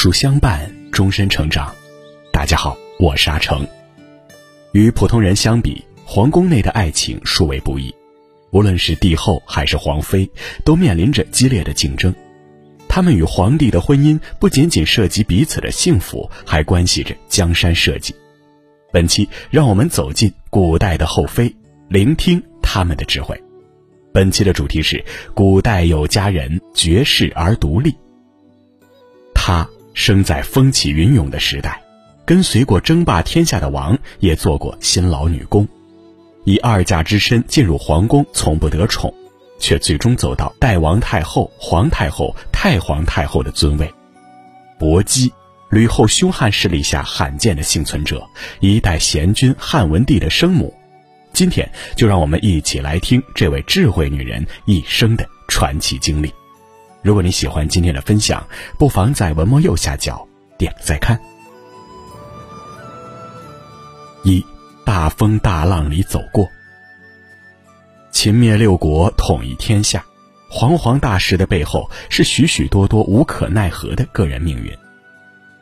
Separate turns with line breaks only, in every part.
树相伴，终身成长。大家好，我是阿成。与普通人相比，皇宫内的爱情殊为不易。无论是帝后还是皇妃，都面临着激烈的竞争。他们与皇帝的婚姻不仅仅涉及彼此的幸福，还关系着江山社稷。本期让我们走进古代的后妃，聆听他们的智慧。本期的主题是：古代有佳人绝世而独立。她生在风起云涌的时代，跟随过争霸天下的王，也做过辛劳女工。以二嫁之身进入皇宫，从不得宠，却最终走到代王太后、皇太后、太皇太后的尊位。薄姬，吕后凶悍势力下罕见的幸存者，一代贤君汉文帝的生母。今天就让我们一起来听这位智慧女人一生的传奇经历。如果你喜欢今天的分享，不妨在文末右下角点个再看。一。大风大浪里走过，秦灭六国，统一天下，煌煌大事的背后是许许多多无可奈何的个人命运。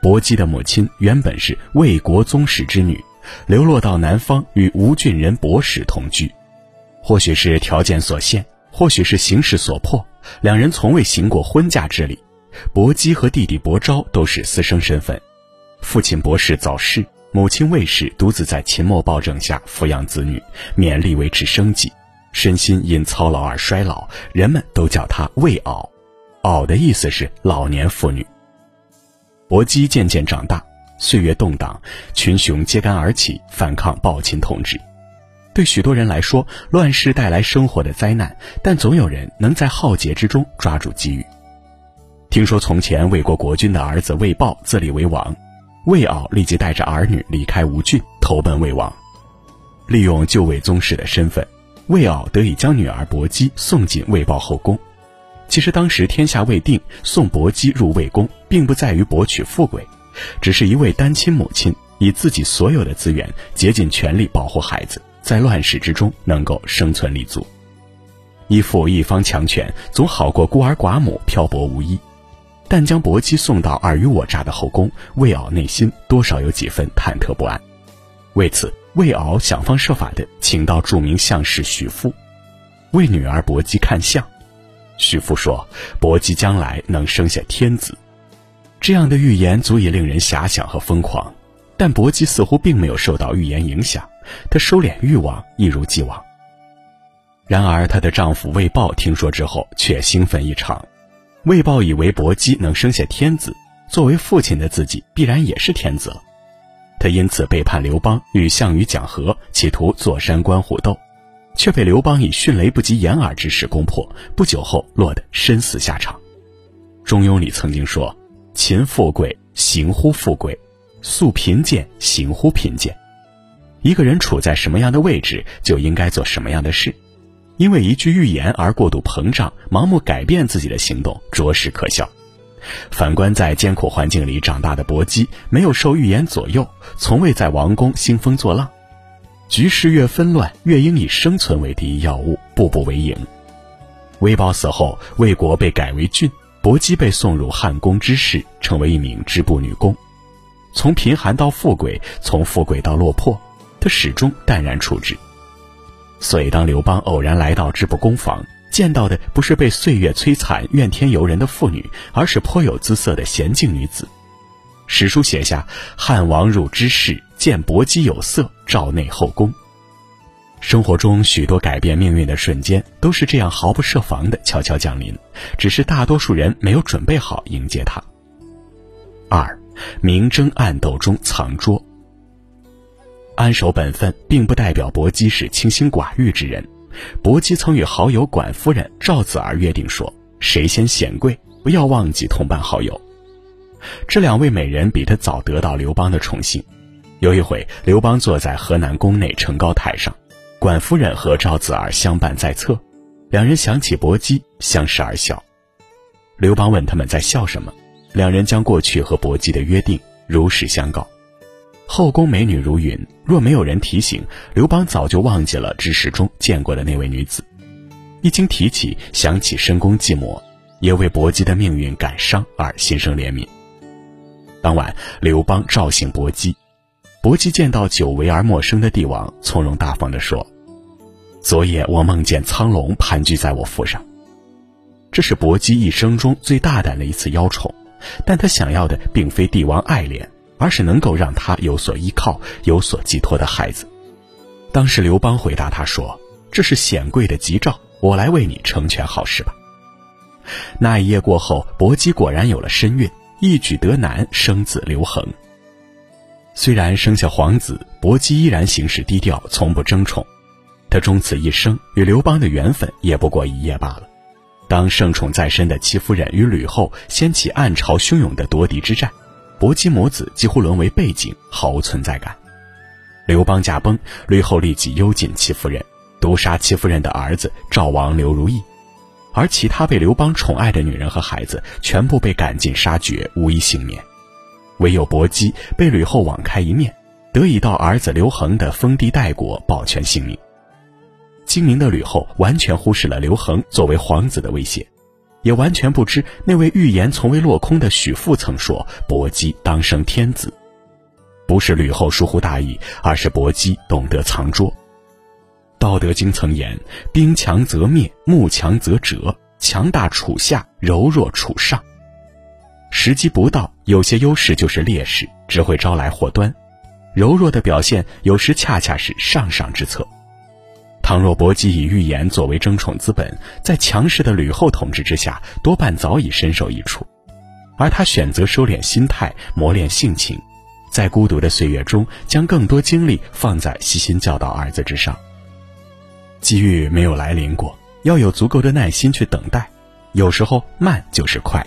薄姬的母亲原本是魏国宗室之女，流落到南方与吴郡人薄氏同居，或许是条件所限，或许是形势所迫，两人从未行过婚嫁之礼。薄姬和弟弟薄昭都是私生身份，父亲薄氏早逝。母亲魏氏独自在秦末暴政下抚养子女，勉力维持生计，身心因操劳而衰老，人们都叫她魏媪。媪的意思是老年妇女。薄姬渐渐长大，岁月动荡，群雄揭竿而起，反抗暴秦统治。对许多人来说，乱世带来生活的灾难，但总有人能在浩劫之中抓住机遇。听说从前魏国国君的儿子魏豹自立为王。魏敖立即带着儿女离开吴郡，投奔魏王。利用旧魏宗室的身份，魏敖得以将女儿薄姬送进魏豹后宫。其实当时天下未定，送薄姬入魏宫，并不在于博取富贵，只是一位单亲母亲以自己所有的资源，竭尽全力保护孩子，在乱世之中能够生存立足。依附一方强权，总好过孤儿寡母漂泊无依。但将薄姬送到尔虞我诈的后宫，魏敖内心多少有几分忐忑不安。为此，魏敖想方设法的请到著名相士许父，为女儿薄姬看相。许父说，薄姬将来能生下天子。这样的预言足以令人遐想和疯狂。但薄姬似乎并没有受到预言影响，她收敛欲望，一如既往。然而，她的丈夫魏豹听说之后，却兴奋异常。魏豹以为薄姬能生下天子，作为父亲的自己必然也是天子了。他因此背叛刘邦，与项羽讲和，企图坐山观虎斗，却被刘邦以迅雷不及掩耳之势攻破。不久后落得身死下场。《中庸》里曾经说：“勤富贵，行乎富贵；素贫贱，行乎贫贱。”一个人处在什么样的位置，就应该做什么样的事。因为一句预言而过度膨胀、盲目改变自己的行动，着实可笑。反观在艰苦环境里长大的薄姬，没有受预言左右，从未在王宫兴风作浪。局势越纷乱，越应以生存为第一要务，步步为营。魏豹死后，魏国被改为郡，薄姬被送入汉宫之室，成为一名织布女工。从贫寒到富贵，从富贵到落魄，他始终淡然处之。所以，当刘邦偶然来到织布工坊，见到的不是被岁月摧残、怨天尤人的妇女，而是颇有姿色的娴静女子。史书写下：“汉王入织室，见薄姬有色，召内后宫。”生活中许多改变命运的瞬间，都是这样毫不设防的悄悄降临，只是大多数人没有准备好迎接它。二，明争暗斗中藏拙。安守本分，并不代表薄姬是清心寡欲之人。薄姬曾与好友管夫人赵子儿约定说：“谁先显贵，不要忘记同伴好友。”这两位美人比她早得到刘邦的宠幸。有一回，刘邦坐在河南宫内城高台上，管夫人和赵子儿相伴在侧，两人想起薄姬，相视而笑。刘邦问他们在笑什么，两人将过去和薄姬的约定如实相告。后宫美女如云，若没有人提醒，刘邦早就忘记了知识中见过的那位女子。一经提起，想起深宫寂寞，也为薄姬的命运感伤而心生怜悯。当晚，刘邦召醒伯姬，伯姬见到久违而陌生的帝王，从容大方地说：“昨夜我梦见苍龙盘踞在我腹上。”这是伯姬一生中最大胆的一次邀宠，但他想要的并非帝王爱怜，而是能够让他有所依靠、有所寄托的孩子。当时刘邦回答他说：“这是显贵的吉兆，我来为你成全好事吧。”那一夜过后，薄姬果然有了身孕。一举得男，生子刘恒。虽然生下皇子，薄姬依然行事低调，从不争宠。他终此一生与刘邦的缘分也不过一夜罢了。当盛宠在身的戚夫人与吕后掀起暗潮汹涌的夺嫡之战，薄姬母子几乎沦为背景，毫无存在感。刘邦驾崩，吕后立即幽禁戚夫人，毒杀戚夫人的儿子赵王刘如意。而其他被刘邦宠爱的女人和孩子，全部被赶尽杀绝，无一幸免。唯有薄姬被吕后网开一面，得以到儿子刘恒的封地代国保全性命。精明的吕后完全忽视了刘恒作为皇子的威胁，也完全不知那位预言从未落空的许父曾说伯姬当生天子。不是吕后疏忽大意，而是伯姬懂得藏拙。道德经曾言：“兵强则灭，木强则折，强大处下，柔弱处上。”时机不到，有些优势就是劣势，只会招来祸端；柔弱的表现，有时恰恰是上上之策。倘若伯姬以预言作为争宠资本，在强势的吕后统治之下，多半早已身首异处。而他选择收敛心态，磨练性情，在孤独的岁月中，将更多精力放在悉心教导儿子之上。机遇没有来临过，要有足够的耐心去等待。有时候慢就是快。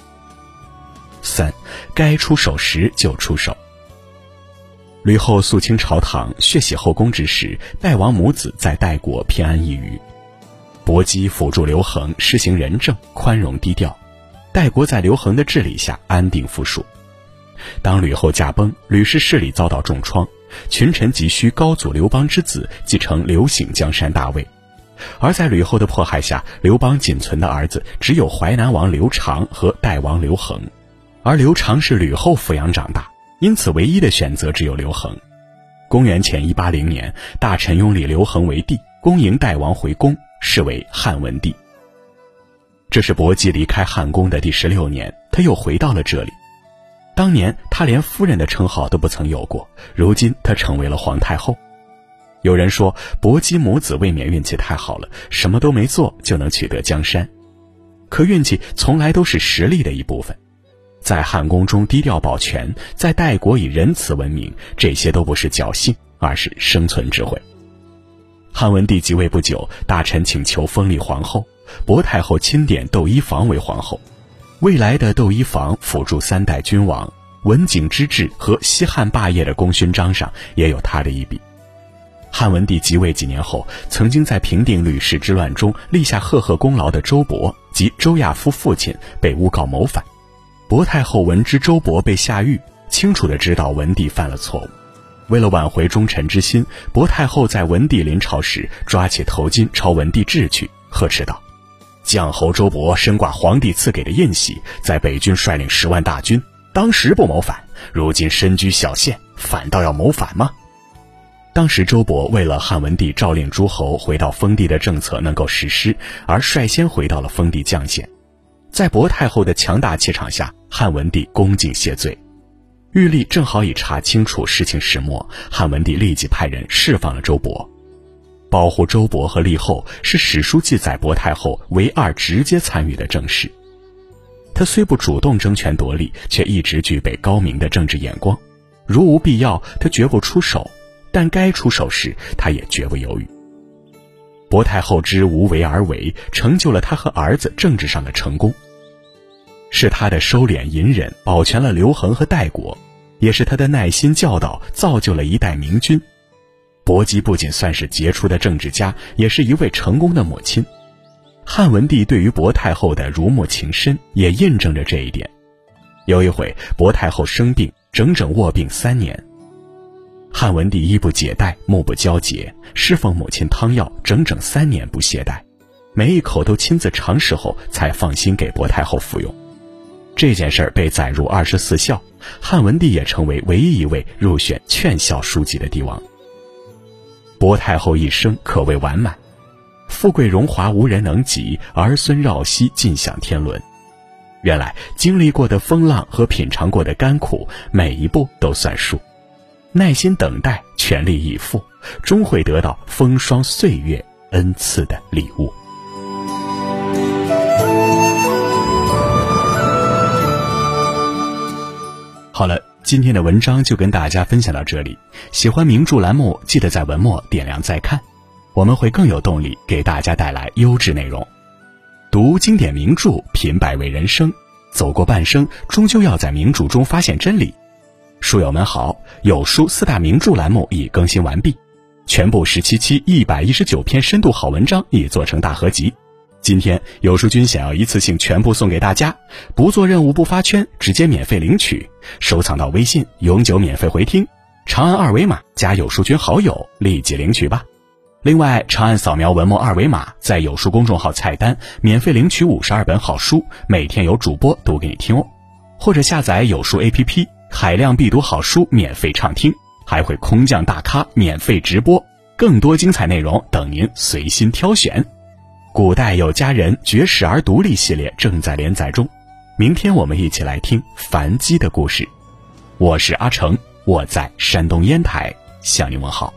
三，该出手时就出手。吕后肃清朝堂、血洗后宫之时，代王母子在代国偏安一隅。薄姬辅助刘恒施行仁政，宽容低调，代国在刘恒的治理下安定富庶。当吕后驾崩，吕氏势力遭到重创，群臣急需高祖刘邦之子继承刘姓江山大位。而在吕后的迫害下，刘邦仅存的儿子只有淮南王刘长和代王刘恒，而刘长是吕后抚养长大，因此唯一的选择只有刘恒。公元前一八零年，大臣拥立刘恒为帝，恭迎代王回宫，是为汉文帝。这是伯姬离开汉宫的第十六年，他又回到了这里。当年他连夫人的称号都不曾有过，如今他成为了皇太后。有人说，伯姬母子未免运气太好了，什么都没做就能取得江山。可运气从来都是实力的一部分，在汉宫中低调保全，在代国以仁慈闻名，这些都不是侥幸，而是生存智慧。汉文帝即位不久，大臣请求封立皇后，薄太后钦点窦漪房为皇后。未来的窦漪房辅助三代君王，文景之治和西汉霸业的功勋章上也有他的一笔。汉文帝即位几年后，曾经在平定吕氏之乱中立下赫赫功劳的周勃及周亚夫父亲被诬告谋反，薄太后闻知周勃被下狱，清楚的知道文帝犯了错误，为了挽回忠臣之心，薄太后在文帝临朝时抓起头巾朝文帝掷去，呵斥道：“将侯周勃身挂皇帝赐给的印玺，在北军率领十万大军，当时不谋反，如今身居小县，反倒要谋反吗？”当时周勃为了汉文帝诏令诸侯回到封地的政策能够实施，而率先回到了封地绛县。在薄太后的强大气场下，汉文帝恭敬谢罪。玉立正好已查清楚事情始末，汉文帝立即派人释放了周勃。保护周勃和立后是史书记载薄太后唯二直接参与的政事。他虽不主动争权夺利，却一直具备高明的政治眼光。如无必要，他绝不出手。但该出手时，他也绝不犹豫。薄太后之无为而为，成就了他和儿子政治上的成功。是他的收敛隐忍，保全了刘恒和代国；也是他的耐心教导，造就了一代明君。薄姬不仅算是杰出的政治家，也是一位成功的母亲。汉文帝对于薄太后的如沐情深，也印证着这一点。有一回，薄太后生病，整整卧病三年。汉文帝衣不解带，目不交睫，侍奉母亲汤药整整三年不懈怠，每一口都亲自尝试后才放心给薄太后服用。这件事儿被载入二十四孝，汉文帝也成为唯一一位入选劝孝书籍的帝王。薄太后一生可谓完满，富贵荣华无人能及，儿孙绕膝尽享天伦。原来经历过的风浪和品尝过的甘苦，每一步都算数。耐心等待，全力以赴，终会得到风霜岁月恩赐的礼物。好了，今天的文章就跟大家分享到这里。喜欢名著栏目，记得在文末点亮再看，我们会更有动力给大家带来优质内容。读经典名著，品百味人生，走过半生，终究要在名著中发现真理。书友们好，有书四大名著栏目已更新完毕，全部十七期一百一十九篇深度好文章已做成大合集。今天有书君想要一次性全部送给大家，不做任务不发圈，直接免费领取，收藏到微信，永久免费回听。长按二维码加有书君好友，立即领取吧。另外，长按扫描文末二维码，在有书公众号菜单免费领取五十二本好书，每天有主播读给你听哦。或者下载有书 APP，海量必读好书免费畅听，还会空降大咖免费直播，更多精彩内容等您随心挑选。古代有佳人绝世而独立系列正在连载中，明天我们一起来听樊姬的故事。我是阿成，我在山东烟台向您问好。